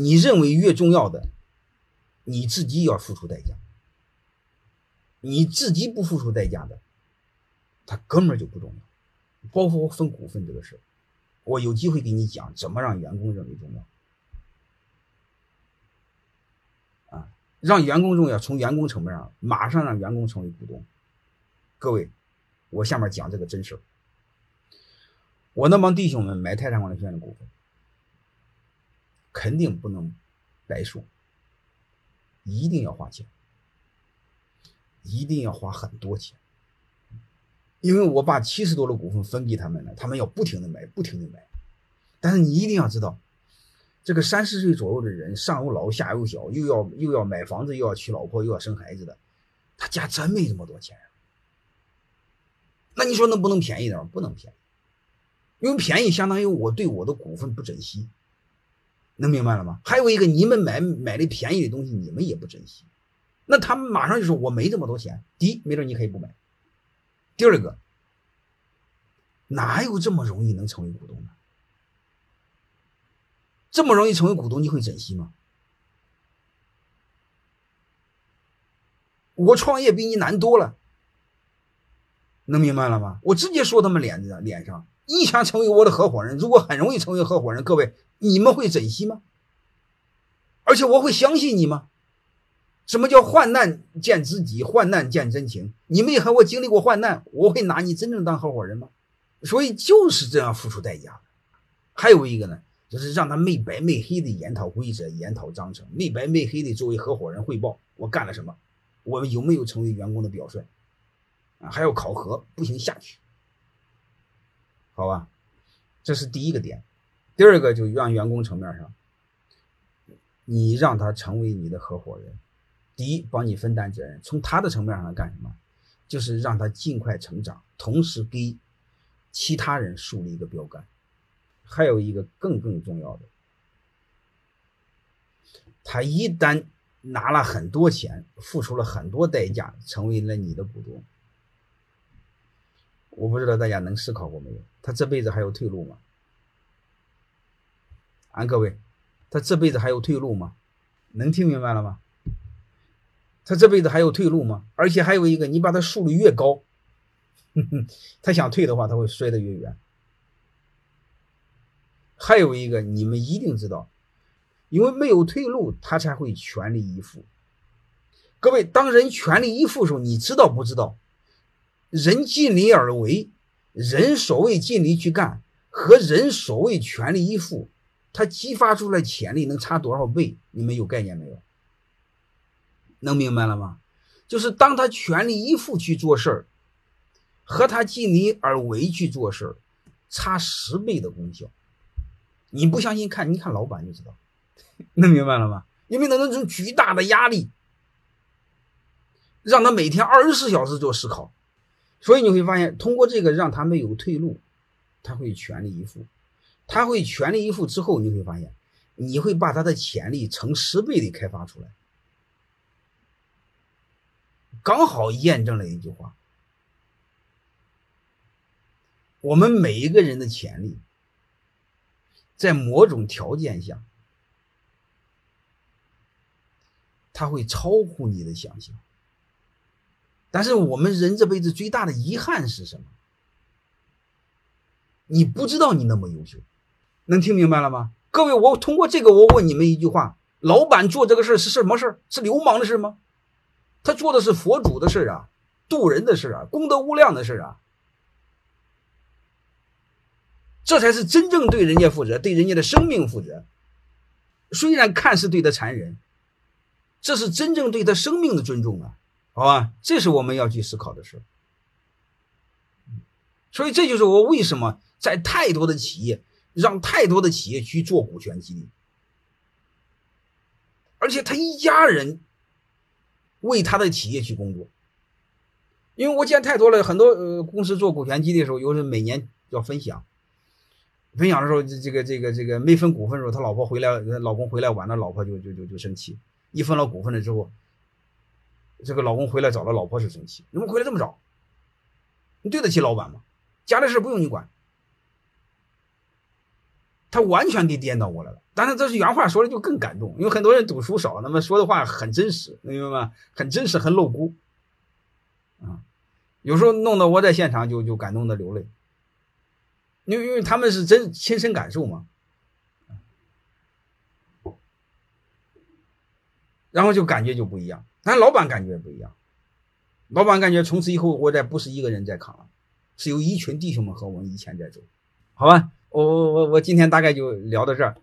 你认为越重要的，你自己要付出代价。你自己不付出代价的，他根本就不重要。包括我分股份这个事，我有机会给你讲怎么让员工认为重要。啊，让员工重要，从员工层面上马上让员工成为股东。各位，我下面讲这个真事。我那帮弟兄们买泰山管理学院的股份，肯定不能白说，一定要花钱。一定要花很多钱，因为我把七十多的股份分给他们了，他们要不停的买，不停的买。但是你一定要知道，这个三十岁左右的人，上有老下有小，又要又要买房子，又要娶老婆，又要生孩子的，他家真没这么多钱。那你说能不能便宜点？不能便宜，因为便宜相当于我对我的股份不珍惜，能明白了吗？还有一个，你们买买的便宜的东西，你们也不珍惜。那他们马上就说：“我没这么多钱。”第一，没准你可以不买；第二个，哪有这么容易能成为股东的？这么容易成为股东，你会珍惜吗？我创业比你难多了，能明白了吗？我直接说他们脸子脸上，你想成为我的合伙人，如果很容易成为合伙人，各位，你们会珍惜吗？而且我会相信你吗？什么叫患难见知己，患难见真情？你没和我经历过患难，我会拿你真正当合伙人吗？所以就是这样付出代价。还有一个呢，就是让他没白没黑的研讨规则、研讨章程，没白没黑的作为合伙人汇报我干了什么，我们有没有成为员工的表率啊？还要考核，不行下去，好吧？这是第一个点。第二个就让员工层面上，你让他成为你的合伙人。第一，帮你分担责任，从他的层面上干什么？就是让他尽快成长，同时给其他人树立一个标杆。还有一个更更重要的，他一旦拿了很多钱，付出了很多代价，成为了你的股东，我不知道大家能思考过没有？他这辈子还有退路吗？啊，各位，他这辈子还有退路吗？能听明白了吗？他这辈子还有退路吗？而且还有一个，你把他树的越高，他想退的话，他会摔得越远。还有一个，你们一定知道，因为没有退路，他才会全力以赴。各位，当人全力以赴的时候，你知道不知道？人尽力而为，人所谓尽力去干，和人所谓全力以赴，他激发出来潜力能差多少倍？你们有概念没有？能明白了吗？就是当他全力以赴去做事儿，和他尽力而为去做事儿，差十倍的功效。你不相信？看，你看老板就知道。能明白了吗？因为那那种巨大的压力，让他每天二十四小时做思考，所以你会发现，通过这个让他没有退路，他会全力以赴。他会全力以赴之后，你会发现，你会把他的潜力成十倍的开发出来。刚好验证了一句话：我们每一个人的潜力，在某种条件下，他会超乎你的想象。但是我们人这辈子最大的遗憾是什么？你不知道你那么优秀，能听明白了吗？各位，我通过这个，我问你们一句话：老板做这个事儿是什么事？是流氓的事吗？他做的是佛祖的事啊，渡人的事啊，功德无量的事啊，这才是真正对人家负责，对人家的生命负责。虽然看似对他残忍，这是真正对他生命的尊重啊，好吧？这是我们要去思考的事。所以这就是我为什么在太多的企业让太多的企业去做股权激励，而且他一家人。为他的企业去工作，因为我见太多了，很多呃公司做股权激励的时候，又是每年要分享，分享的时候，这这个这个这个没分股份的时候，他老婆回来，老公回来晚了，老婆就就就就生气。一分了股份了之后，这个老公回来找了老婆是生气，怎么回来这么早？你对得起老板吗？家里事不用你管。他完全给颠倒过来了。但是这是原话说的就更感动，因为很多人读书少，那么说的话很真实，明白吗？很真实，很露骨啊。有时候弄得我在现场就就感动的流泪，因为因为他们是真亲身感受嘛。然后就感觉就不一样，但老板感觉不一样，老板感觉从此以后我再不是一个人在扛了，是有一群弟兄们和我们一起在走，好吧？我我我我今天大概就聊到这儿。